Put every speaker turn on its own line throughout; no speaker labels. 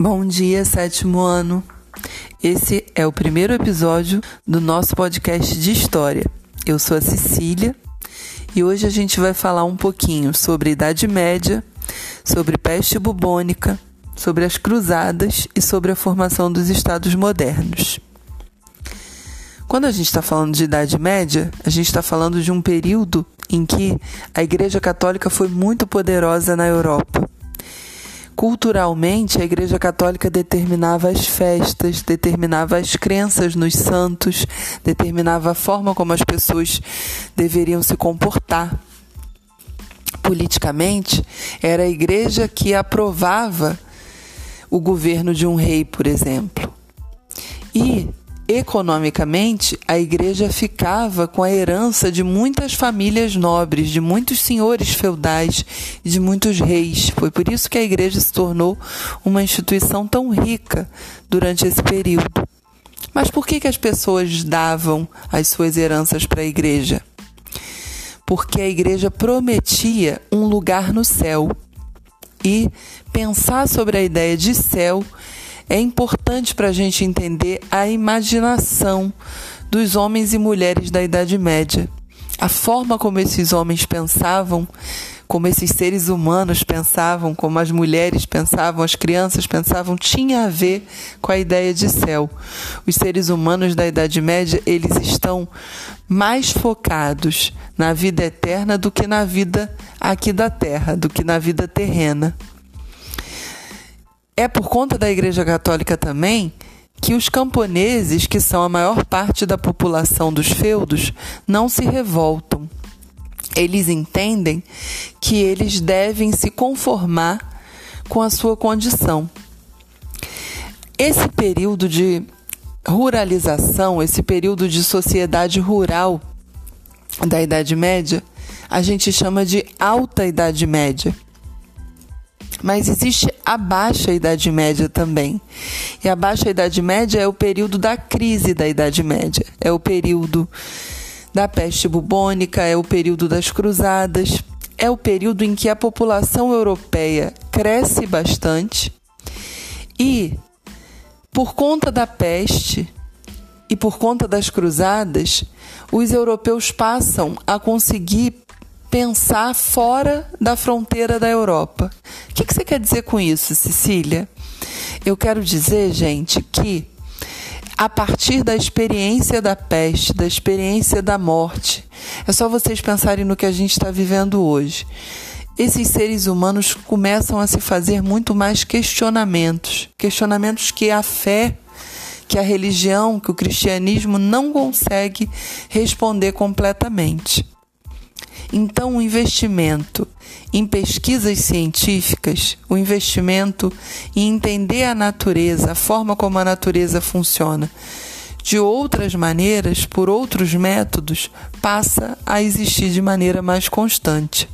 Bom dia, sétimo ano. Esse é o primeiro episódio do nosso podcast de história. Eu sou a Cecília e hoje a gente vai falar um pouquinho sobre Idade Média, sobre peste bubônica, sobre as cruzadas e sobre a formação dos estados modernos. Quando a gente está falando de Idade Média, a gente está falando de um período em que a Igreja Católica foi muito poderosa na Europa Culturalmente, a Igreja Católica determinava as festas, determinava as crenças nos santos, determinava a forma como as pessoas deveriam se comportar. Politicamente, era a Igreja que aprovava o governo de um rei, por exemplo. E Economicamente, a igreja ficava com a herança de muitas famílias nobres, de muitos senhores feudais de muitos reis. Foi por isso que a igreja se tornou uma instituição tão rica durante esse período. Mas por que, que as pessoas davam as suas heranças para a igreja? Porque a igreja prometia um lugar no céu. E pensar sobre a ideia de céu é importante para a gente entender a imaginação dos homens e mulheres da Idade Média. A forma como esses homens pensavam, como esses seres humanos pensavam, como as mulheres pensavam, as crianças pensavam, tinha a ver com a ideia de céu. Os seres humanos da Idade Média, eles estão mais focados na vida eterna do que na vida aqui da terra, do que na vida terrena. É por conta da Igreja Católica também que os camponeses, que são a maior parte da população dos feudos, não se revoltam. Eles entendem que eles devem se conformar com a sua condição. Esse período de ruralização, esse período de sociedade rural da Idade Média, a gente chama de Alta Idade Média. Mas existe a baixa Idade Média também. E a baixa Idade Média é o período da crise da Idade Média. É o período da peste bubônica, é o período das cruzadas, é o período em que a população europeia cresce bastante e, por conta da peste e por conta das cruzadas, os europeus passam a conseguir pensar fora da fronteira da Europa. O que, que você quer dizer com isso, Cecília? Eu quero dizer, gente, que a partir da experiência da peste, da experiência da morte, é só vocês pensarem no que a gente está vivendo hoje. Esses seres humanos começam a se fazer muito mais questionamentos, questionamentos que a fé, que a religião, que o cristianismo não consegue responder completamente. Então, o investimento em pesquisas científicas, o investimento em entender a natureza, a forma como a natureza funciona, de outras maneiras, por outros métodos, passa a existir de maneira mais constante.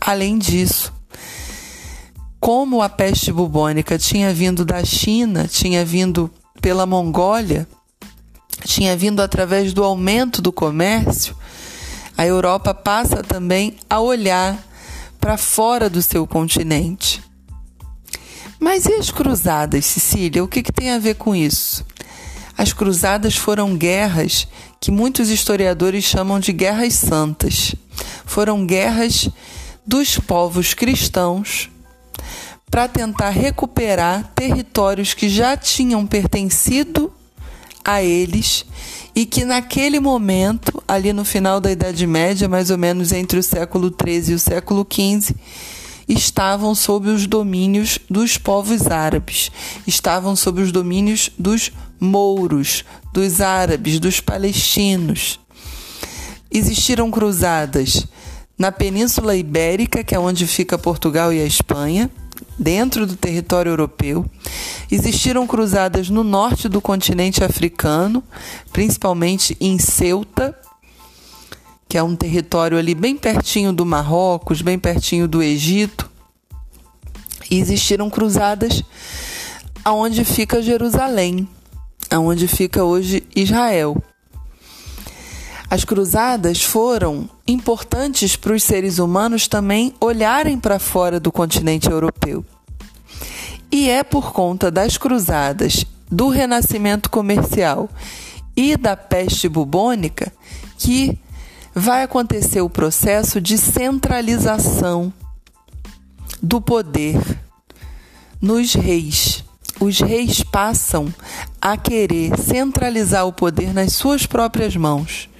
Além disso, como a peste bubônica tinha vindo da China, tinha vindo pela Mongólia, tinha vindo através do aumento do comércio, a Europa passa também a olhar para fora do seu continente. Mas e as cruzadas, Cecília? O que, que tem a ver com isso? As cruzadas foram guerras que muitos historiadores chamam de guerras santas. Foram guerras dos povos cristãos para tentar recuperar territórios que já tinham pertencido a eles e que naquele momento, ali no final da Idade Média, mais ou menos entre o século XIII e o século XV, estavam sob os domínios dos povos árabes, estavam sob os domínios dos mouros, dos árabes, dos palestinos. Existiram cruzadas na Península Ibérica, que é onde fica Portugal e a Espanha, dentro do território europeu. Existiram cruzadas no norte do continente africano, principalmente em Ceuta, que é um território ali bem pertinho do Marrocos, bem pertinho do Egito. E existiram cruzadas aonde fica Jerusalém, aonde fica hoje Israel. As cruzadas foram importantes para os seres humanos também olharem para fora do continente europeu. E é por conta das cruzadas, do renascimento comercial e da peste bubônica que vai acontecer o processo de centralização do poder nos reis. Os reis passam a querer centralizar o poder nas suas próprias mãos.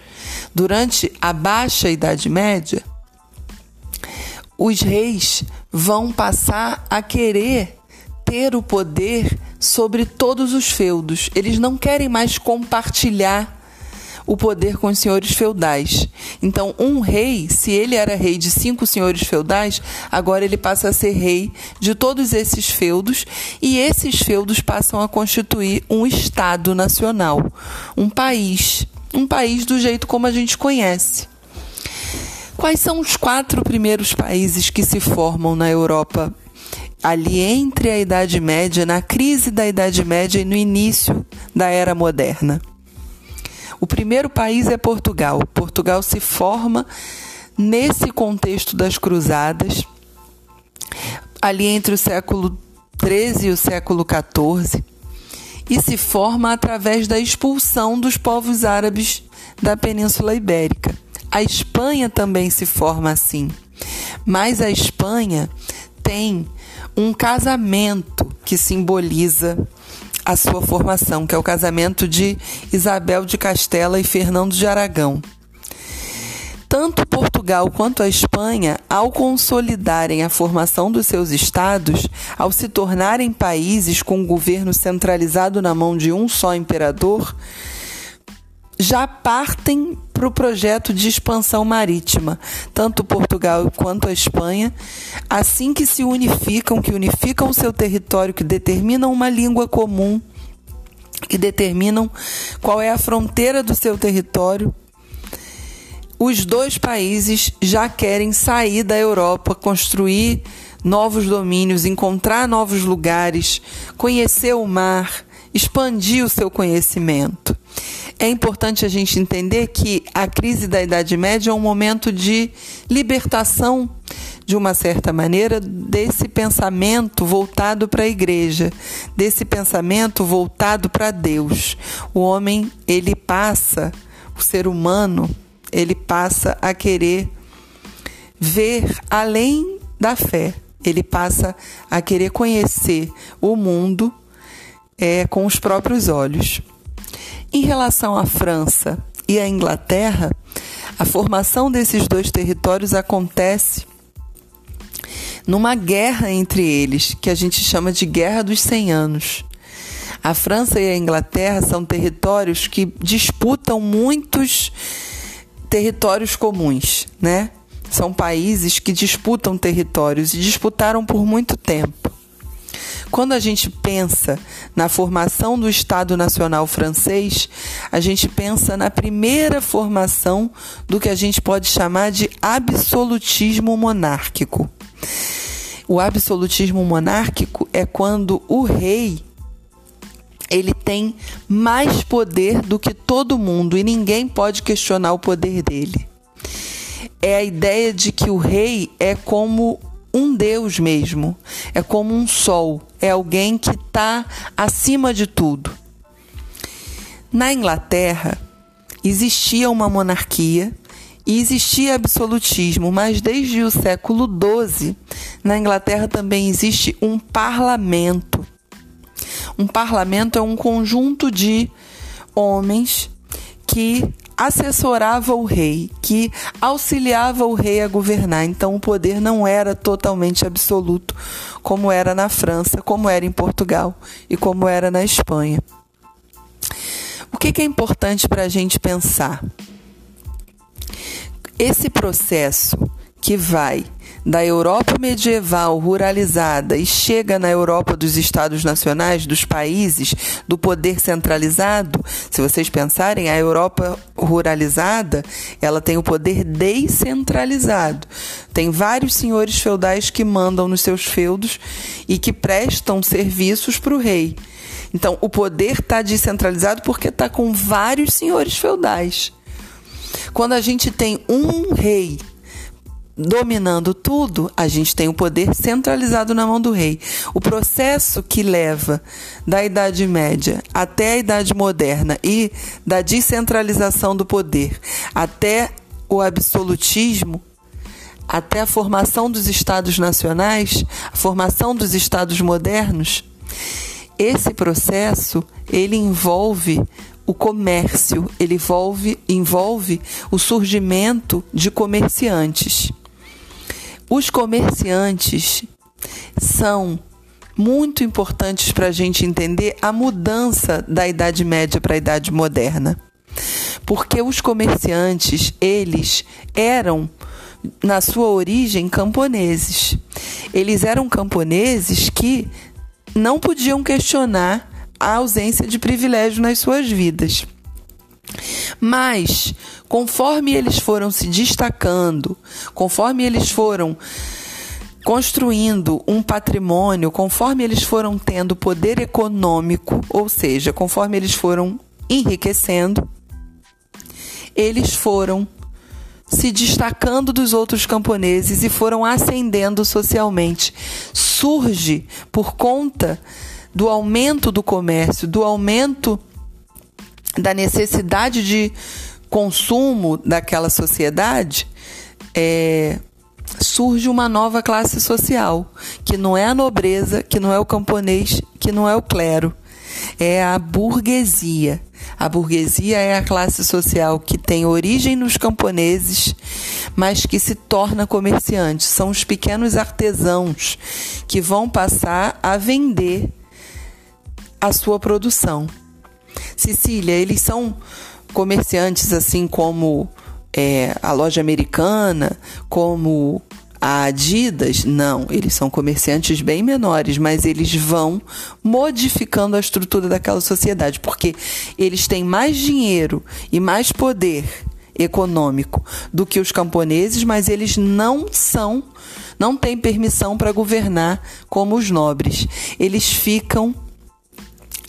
Durante a Baixa Idade Média, os reis vão passar a querer ter o poder sobre todos os feudos. Eles não querem mais compartilhar o poder com os senhores feudais. Então, um rei, se ele era rei de cinco senhores feudais, agora ele passa a ser rei de todos esses feudos e esses feudos passam a constituir um Estado nacional, um país, um país do jeito como a gente conhece. Quais são os quatro primeiros países que se formam na Europa ali entre a Idade Média, na crise da Idade Média e no início da Era Moderna. O primeiro país é Portugal. Portugal se forma nesse contexto das cruzadas, ali entre o século XIII e o século XIV, e se forma através da expulsão dos povos árabes da Península Ibérica. A Espanha também se forma assim, mas a Espanha tem um casamento que simboliza a sua formação, que é o casamento de Isabel de Castela e Fernando de Aragão. Tanto Portugal quanto a Espanha, ao consolidarem a formação dos seus estados, ao se tornarem países com um governo centralizado na mão de um só imperador, já partem para o projeto de expansão marítima, tanto Portugal quanto a Espanha, assim que se unificam, que unificam o seu território, que determinam uma língua comum, que determinam qual é a fronteira do seu território, os dois países já querem sair da Europa, construir novos domínios, encontrar novos lugares, conhecer o mar, expandir o seu conhecimento é importante a gente entender que a crise da Idade Média é um momento de libertação, de uma certa maneira, desse pensamento voltado para a igreja, desse pensamento voltado para Deus. O homem, ele passa, o ser humano, ele passa a querer ver além da fé. Ele passa a querer conhecer o mundo é, com os próprios olhos. Em relação à França e à Inglaterra, a formação desses dois territórios acontece numa guerra entre eles, que a gente chama de Guerra dos Cem Anos. A França e a Inglaterra são territórios que disputam muitos territórios comuns, né? São países que disputam territórios e disputaram por muito tempo. Quando a gente pensa na formação do Estado Nacional francês, a gente pensa na primeira formação do que a gente pode chamar de absolutismo monárquico. O absolutismo monárquico é quando o rei ele tem mais poder do que todo mundo e ninguém pode questionar o poder dele. É a ideia de que o rei é como um Deus mesmo, é como um sol, é alguém que está acima de tudo. Na Inglaterra, existia uma monarquia e existia absolutismo, mas desde o século XII, na Inglaterra também existe um parlamento. Um parlamento é um conjunto de homens que assessorava o rei, que auxiliava o rei a governar. Então o poder não era totalmente absoluto, como era na França, como era em Portugal e como era na Espanha. O que, é importante para a gente pensar? Esse processo que vai da Europa medieval ruralizada e chega na Europa dos Estados Nacionais, dos países, do poder centralizado, se vocês pensarem, a Europa ruralizada, ela tem o poder descentralizado. Tem vários senhores feudais que mandam nos seus feudos e que prestam serviços para o rei. Então, o poder está descentralizado porque está com vários senhores feudais. Quando a gente tem um rei dominando tudo, a gente tem o poder centralizado na mão do rei. O processo que leva da Idade Média até a Idade Moderna e da descentralização do poder até o absolutismo, até a formação dos estados nacionais, a formação dos estados modernos, esse processo ele envolve o comércio, ele envolve, envolve o surgimento de comerciantes. Os comerciantes são muito importantes para a gente entender a mudança da Idade Média para a Idade Moderna. Porque os comerciantes, eles eram, na sua origem, camponeses. Eles eram camponeses que não podiam questionar a ausência de privilégio nas suas vidas. Mas, conforme eles foram se destacando, conforme eles foram construindo um patrimônio, conforme eles foram tendo poder econômico, ou seja, conforme eles foram enriquecendo, eles foram se destacando dos outros camponeses e foram ascendendo socialmente. Surge por conta do aumento do comércio, do aumento da necessidade de consumo daquela sociedade, é, surge uma nova classe social, que não é a nobreza, que não é o camponês, que não é o clero, é a burguesia. A burguesia é a classe social que tem origem nos camponeses, mas que se torna comerciante. São os pequenos artesãos que vão passar a vender a sua produção. Cecília, eles são comerciantes assim como é, a loja americana, como a Adidas, não, eles são comerciantes bem menores, mas eles vão modificando a estrutura daquela sociedade, porque eles têm mais dinheiro e mais poder econômico do que os camponeses, mas eles não são, não têm permissão para governar como os nobres. Eles ficam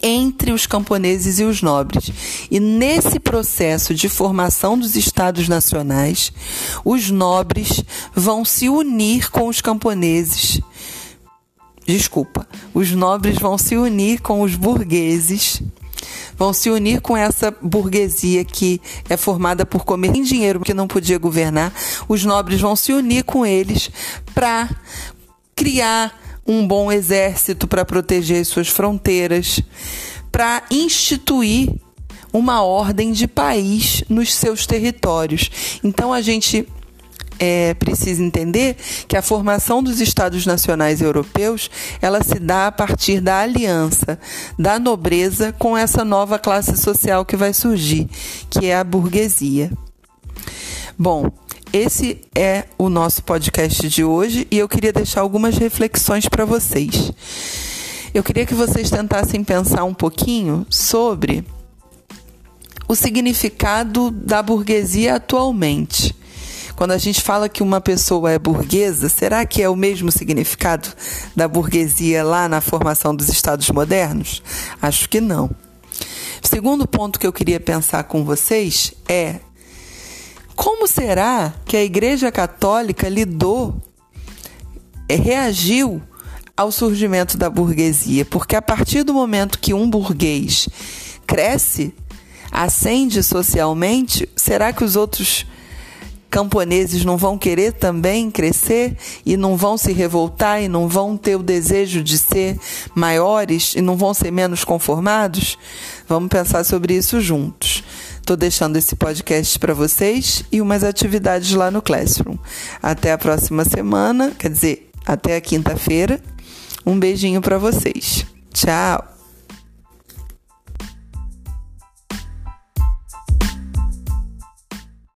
entre os camponeses e os nobres. E nesse processo de formação dos estados nacionais, os nobres vão se unir com os camponeses. Desculpa, os nobres vão se unir com os burgueses vão se unir com essa burguesia que é formada por comer dinheiro que não podia governar. Os nobres vão se unir com eles para criar um bom exército para proteger suas fronteiras, para instituir uma ordem de país nos seus territórios. Então a gente é, precisa entender que a formação dos Estados nacionais europeus ela se dá a partir da aliança da nobreza com essa nova classe social que vai surgir, que é a burguesia. Bom, esse é o nosso podcast de hoje e eu queria deixar algumas reflexões para vocês. Eu queria que vocês tentassem pensar um pouquinho sobre o significado da burguesia atualmente. Quando a gente fala que uma pessoa é burguesa, será que é o mesmo significado da burguesia lá na formação dos estados modernos? Acho que não. O segundo ponto que eu queria pensar com vocês é como será que a Igreja Católica lidou, eh, reagiu ao surgimento da burguesia? Porque a partir do momento que um burguês cresce, ascende socialmente, será que os outros camponeses não vão querer também crescer e não vão se revoltar e não vão ter o desejo de ser maiores e não vão ser menos conformados? Vamos pensar sobre isso juntos. Estou deixando esse podcast para vocês e umas atividades lá no Classroom. Até a próxima semana, quer dizer, até a quinta-feira. Um beijinho para vocês. Tchau!